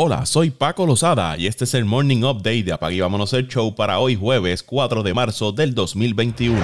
Hola, soy Paco Lozada y este es el Morning Update de Apague Vámonos el Show para hoy jueves 4 de marzo del 2021.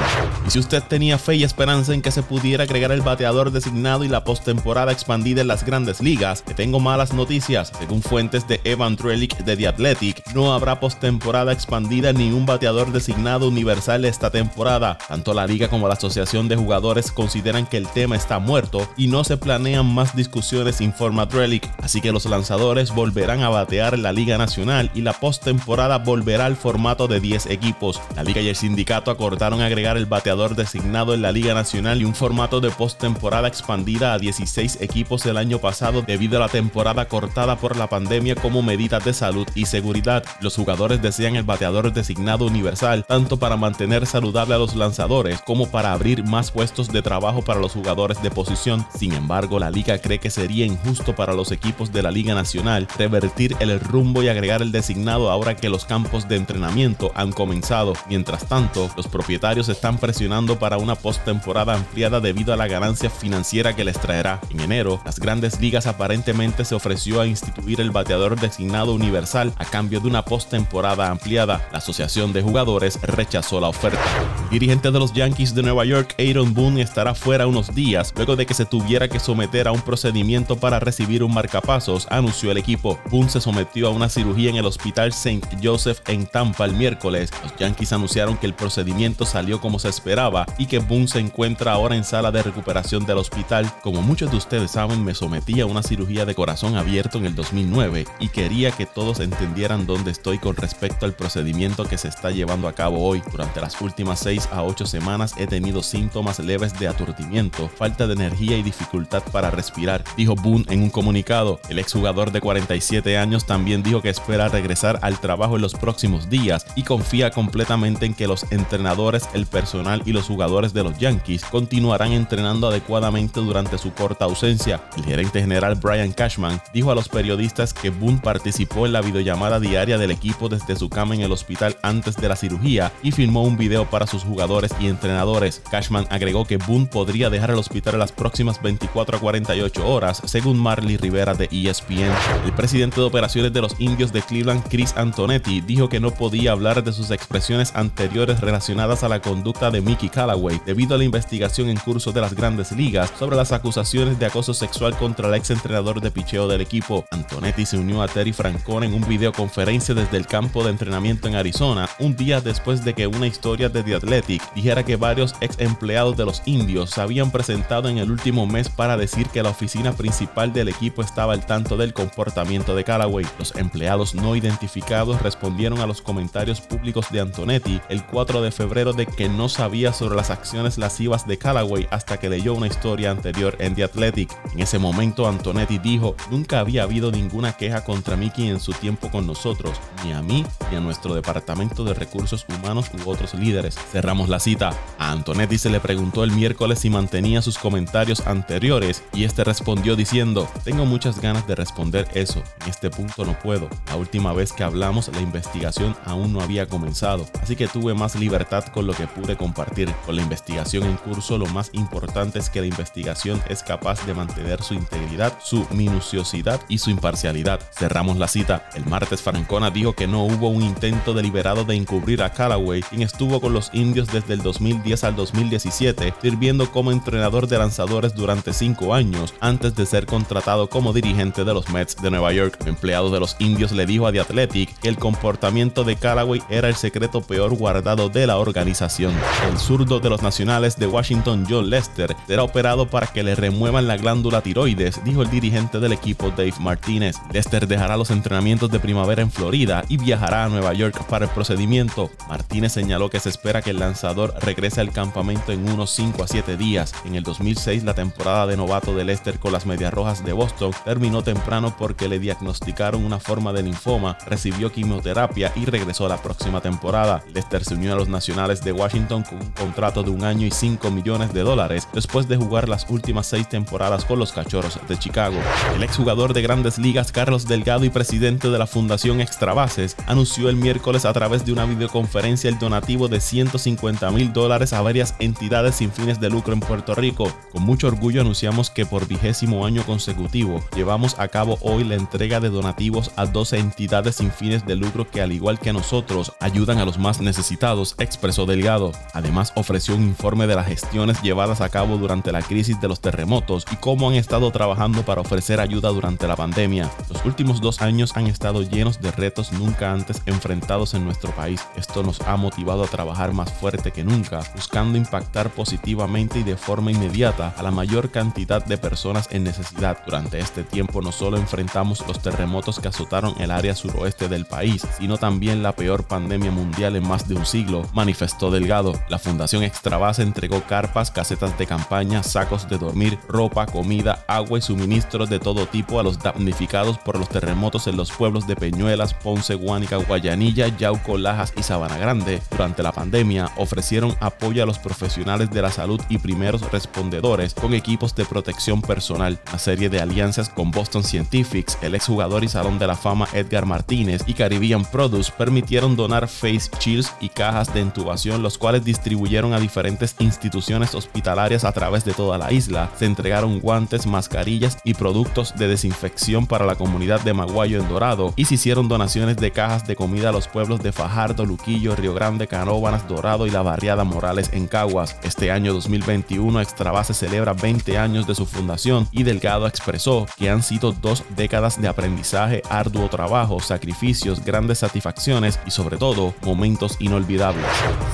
Y si usted tenía fe y esperanza en que se pudiera agregar el bateador designado y la postemporada expandida en las grandes ligas, te tengo malas noticias. Según fuentes de Evan Trelick de The Athletic, no habrá postemporada expandida ni un bateador designado universal esta temporada. Tanto la liga como la asociación de jugadores consideran que el tema está muerto y no se planean más discusiones, informa Trelick. Así que los lanzadores volverán a batear la Liga Nacional y la postemporada volverá al formato de 10 equipos. La Liga y el sindicato acordaron agregar el bateador designado en la Liga Nacional y un formato de postemporada expandida a 16 equipos el año pasado debido a la temporada cortada por la pandemia como medida de salud y seguridad. Los jugadores desean el bateador designado universal tanto para mantener saludable a los lanzadores como para abrir más puestos de trabajo para los jugadores de posición. Sin embargo, la liga cree que sería injusto para los equipos de la Liga Nacional revertir el rumbo y agregar el designado ahora que los campos de entrenamiento han comenzado. Mientras tanto, los propietarios están presionando para una postemporada ampliada debido a la ganancia financiera que les traerá. En enero, las grandes ligas aparentemente se ofreció a instituir el bateador designado universal a cambio de una postemporada ampliada. La Asociación de Jugadores rechazó la oferta. El dirigente de los Yankees de Nueva York, Aaron Boone, estará fuera unos días luego de que se tuviera que someter a un procedimiento para recibir un marcapasos, anunció el equipo. Boone se sometió a una cirugía en el Hospital St. Joseph en Tampa el miércoles. Los Yankees anunciaron que el procedimiento salió como se esperaba y que Boone se encuentra ahora en sala de recuperación del hospital. Como muchos de ustedes saben, me sometí a una cirugía de corazón abierto en el 2009 y quería que todos entendieran dónde estoy con respecto al procedimiento que se está llevando a cabo hoy. Durante las últimas 6 a 8 semanas he tenido síntomas leves de aturdimiento, falta de energía y dificultad para respirar, dijo Boone en un comunicado. El exjugador de 47 años también dijo que espera regresar al trabajo en los próximos días y confía completamente en que los entrenadores, el personal y los jugadores de los Yankees continuarán entrenando adecuadamente durante su corta ausencia. El gerente general Brian Cashman dijo a los periodistas que Boone participó en la videollamada diaria del equipo desde su cama en el hospital antes de la cirugía y filmó un video para sus jugadores y entrenadores. Cashman agregó que Boone podría dejar el hospital en las próximas 24 a 48 horas, según Marley Rivera de ESPN. El presidente de operaciones de los indios de Cleveland, Chris Antonetti, dijo que no podía hablar de sus expresiones anteriores relacionadas a la conducta de Mickey Callaway debido a la investigación en curso de las grandes ligas sobre las acusaciones de acoso sexual contra el ex entrenador de picheo del equipo. Antonetti se unió a Terry Francona en un videoconferencia desde el campo de entrenamiento en Arizona, un día después de que una historia de The Athletic dijera que varios ex empleados de los indios se habían presentado en el último mes para decir que la oficina principal del equipo estaba al tanto del comportamiento de Callaway. Los empleados no identificados respondieron a los comentarios públicos de Antonetti el 4 de febrero de que no sabía sobre las acciones lascivas de Callaway hasta que leyó una historia anterior en The Athletic. En ese momento Antonetti dijo, nunca había habido ninguna queja contra Mickey en su tiempo con nosotros, ni a mí ni a nuestro departamento de recursos humanos u otros líderes. Cerramos la cita. A Antonetti se le preguntó el miércoles si mantenía sus comentarios anteriores y este respondió diciendo, tengo muchas ganas de responder eso, en este punto no puedo. La última vez que hablamos la investigación aún no había comenzado, así que tuve más libertad con lo que pude compartir. Con la investigación en curso lo más importante es que la investigación es capaz de mantener su integridad, su minuciosidad y su imparcialidad. Cerramos la cita. El martes Francona dijo que no hubo un intento deliberado de encubrir a Callaway, quien estuvo con los indios desde el 2010 al 2017, sirviendo como entrenador de lanzadores durante cinco años antes de ser contratado como dirigente de los Mets de Nueva York. Un empleado de los indios le dijo a The Athletic que el comportamiento de Callaway era el secreto peor guardado de la organización. El zurdo de los nacionales de Washington, John Lester, será operado para que le remuevan la glándula tiroides, dijo el dirigente del equipo Dave Martínez. Lester dejará los entrenamientos de primavera en Florida y viajará a Nueva York para el procedimiento. Martínez señaló que se espera que el lanzador regrese al campamento en unos 5 a 7 días. En el 2006, la temporada de novato de Lester con las Medias Rojas de Boston terminó temprano porque le diagnosticaron diagnosticaron una forma de linfoma, recibió quimioterapia y regresó la próxima temporada. Lester se unió a los Nacionales de Washington con un contrato de un año y 5 millones de dólares después de jugar las últimas seis temporadas con los Cachorros de Chicago. El exjugador de grandes ligas Carlos Delgado y presidente de la Fundación Extrabases anunció el miércoles a través de una videoconferencia el donativo de 150 mil dólares a varias entidades sin fines de lucro en Puerto Rico. Con mucho orgullo anunciamos que por vigésimo año consecutivo llevamos a cabo hoy la entrega de donativos a 12 entidades sin fines de lucro que al igual que nosotros ayudan a los más necesitados, expresó Delgado. Además ofreció un informe de las gestiones llevadas a cabo durante la crisis de los terremotos y cómo han estado trabajando para ofrecer ayuda durante la pandemia. Los últimos dos años han estado llenos de retos nunca antes enfrentados en nuestro país. Esto nos ha motivado a trabajar más fuerte que nunca, buscando impactar positivamente y de forma inmediata a la mayor cantidad de personas en necesidad. Durante este tiempo no solo enfrentamos los terremotos que azotaron el área suroeste del país, sino también la peor pandemia mundial en más de un siglo, manifestó Delgado. La Fundación Extravasa entregó carpas, casetas de campaña, sacos de dormir, ropa, comida, agua y suministros de todo tipo a los damnificados por los terremotos en los pueblos de Peñuelas, Ponce, Guánica, Guayanilla, Yauco, Lajas y Sabana Grande. Durante la pandemia ofrecieron apoyo a los profesionales de la salud y primeros respondedores con equipos de protección personal. Una serie de alianzas con Boston Scientifics, el exjugador y Salón de la Fama Edgar Martínez y Caribbean Produce permitieron donar face shields y cajas de intubación, los cuales distribuyeron a diferentes instituciones hospitalarias a través de toda la isla. Se entregaron guantes, mascarillas y productos de desinfección para la comunidad de Maguayo en Dorado y se hicieron donaciones de cajas de comida a los pueblos de Fajardo, Luquillo, Río Grande, Canóbanas, Dorado y la barriada Morales en Caguas. Este año 2021 Extrabase celebra 20 años de su fundación y Delgado expresó que han sido dos décadas de aprendizaje, arduo trabajo, sacrificios, grandes satisfacciones y sobre todo momentos inolvidables.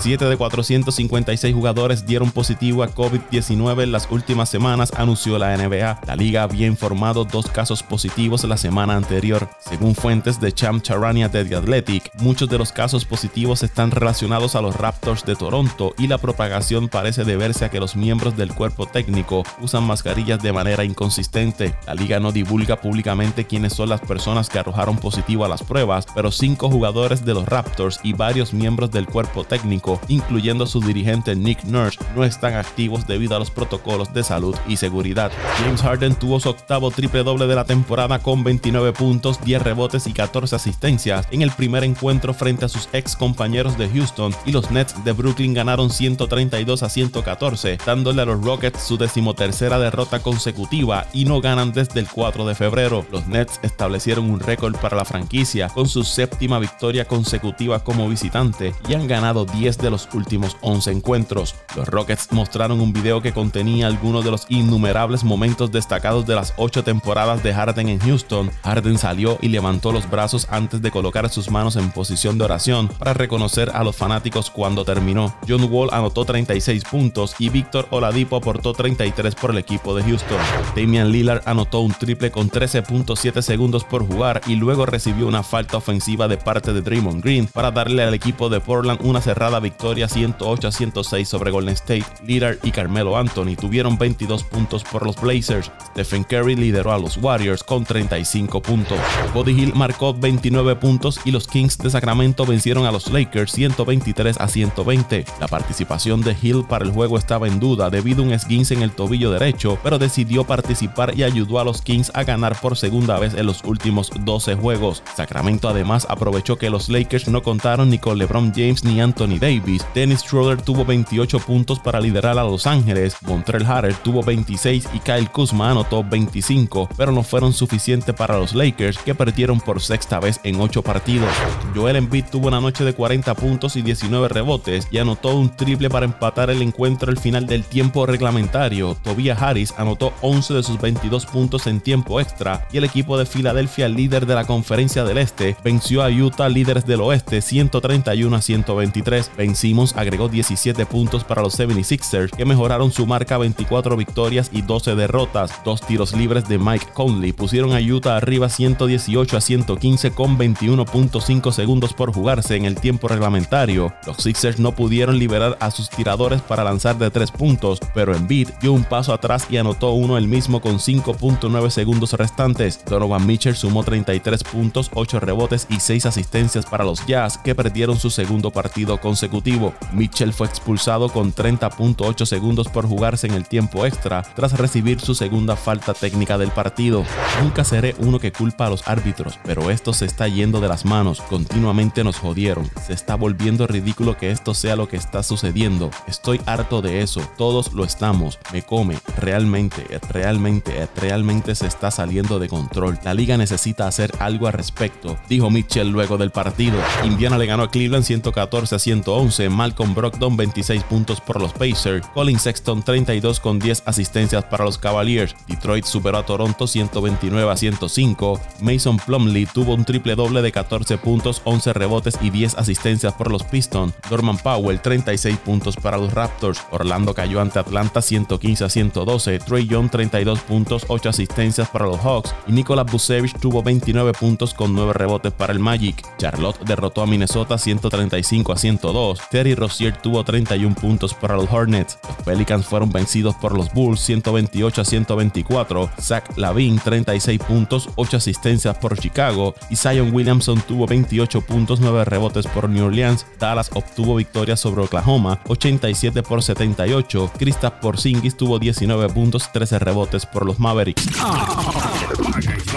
7 de 456 jugadores dieron positivo a COVID-19 en las últimas semanas, anunció la NBA. La liga había informado dos casos positivos la semana anterior. Según fuentes de Cham Charania de The Athletic, muchos de los casos positivos están relacionados a los Raptors de Toronto y la propagación parece deberse a que los miembros del cuerpo técnico usan mascarillas de manera inconsistente. La liga no divulga públicamente quiénes son las personas que arrojaron positivo a las pruebas, pero cinco jugadores de los Raptors y varios miembros del cuerpo técnico, incluyendo su dirigente Nick Nurse, no están activos debido a los protocolos de salud y seguridad. James Harden tuvo su octavo triple doble de la temporada con 29 puntos, 10 rebotes y 14 asistencias en el primer encuentro frente a sus ex compañeros de Houston y los Nets de Brooklyn ganaron 132 a 114, dándole a los Rockets su decimotercera derrota consecutiva y no ganan desde el 4 de febrero. Los Nets establecieron un récord para la franquicia con su séptima victoria consecutiva como visitante y han ganado 10 de los últimos 11 encuentros. Los Rockets mostraron un video que contenía algunos de los innumerables momentos destacados de las 8 temporadas de Harden en Houston. Harden salió y levantó los brazos antes de colocar sus manos en posición de oración para reconocer a los fanáticos cuando terminó. John Wall anotó 36 puntos y Víctor Oladipo aportó 33 por el equipo de Houston. Damian Lillard anotó un triple con 13.7 segundos por jugar y luego recibió una falta ofensiva de parte de Draymond Green para darle al equipo de Portland una cerrada victoria 108 a 106 sobre Golden State. Lillard y Carmelo Anthony tuvieron 22 puntos por los Blazers. Stephen Curry lideró a los Warriors con 35 puntos. Body Hill marcó 29 puntos y los Kings de Sacramento vencieron a los Lakers 123 a 120. La participación de Hill para el juego estaba en duda debido a un esguince en el tobillo derecho, pero decidió participar y ayudó a los Kings a ganar por segunda vez en los últimos 12 juegos. Sacramento además aprovechó que los Lakers no contaron ni con LeBron James ni Anthony Davis. Dennis Schroeder tuvo 28 puntos para liderar a Los Ángeles, Montrell Harrell tuvo 26 y Kyle Kuzma anotó 25, pero no fueron suficientes para los Lakers que perdieron por sexta vez en 8 partidos. Joel Embiid tuvo una noche de 40 puntos y 19 rebotes y anotó un triple para empatar el encuentro al final del tiempo reglamentario. Tobias Harris anotó 11 de sus 22 puntos en tiempo extra y el equipo de Filadelfia, líder de la conferencia del Este, venció a Utah, líderes del Oeste, 131 a 123. Ben Simmons agregó 17 puntos para los 76ers, que mejoraron su marca a 24 victorias y 12 derrotas. Dos tiros libres de Mike Conley pusieron a Utah arriba 118 a 115 con 21.5 segundos por jugarse en el tiempo reglamentario. Los Sixers no pudieron liberar a sus tiradores para lanzar de 3 puntos, pero Embiid dio un paso atrás y anotó uno el mismo con 5.9 segundos restantes. Donovan Mitchell sumó 33 puntos, 8 rebotes y 6 asistencias para los Jazz, que perdieron su segundo partido consecutivo. Mitchell fue expulsado con 30.8 segundos por jugarse en el tiempo extra tras recibir su segunda falta técnica del partido. Nunca seré uno que culpa a los árbitros, pero esto se está yendo de las manos. Continuamente nos jodieron. Se está volviendo ridículo que esto sea lo que está sucediendo. Estoy harto de eso. Todos lo estamos. Me come. Realmente, realmente, realmente se está saliendo de control. La liga necesita hacer algo al respecto, dijo Mitchell luego del partido. Indiana le ganó a Cleveland 114 a 111, Malcolm Brogdon 26 puntos por los Pacers, Colin Sexton 32 con 10 asistencias para los Cavaliers, Detroit superó a Toronto 129 a 105, Mason Plumlee tuvo un triple doble de 14 puntos, 11 rebotes y 10 asistencias por los Pistons, Norman Powell 36 puntos para los Raptors, Orlando cayó ante Atlanta 115 a 112, Trey Young 32 puntos, 8 asistencias para los Hawks y Nikola Vucevic tuvo 29 puntos con 9 rebotes para el Magic. Charlotte derrotó a Minnesota 135 a 102, Terry Rozier tuvo 31 puntos para los Hornets, los Pelicans fueron vencidos por los Bulls 128 a 124, Zach Lavin 36 puntos, 8 asistencias por Chicago y Zion Williamson tuvo 28 puntos, 9 rebotes por New Orleans, Dallas obtuvo victoria sobre Oklahoma 87 por 78, Kristaps Porzingis tuvo 19 puntos, 13 rebotes por los Mavericks.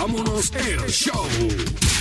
Vámonos el show.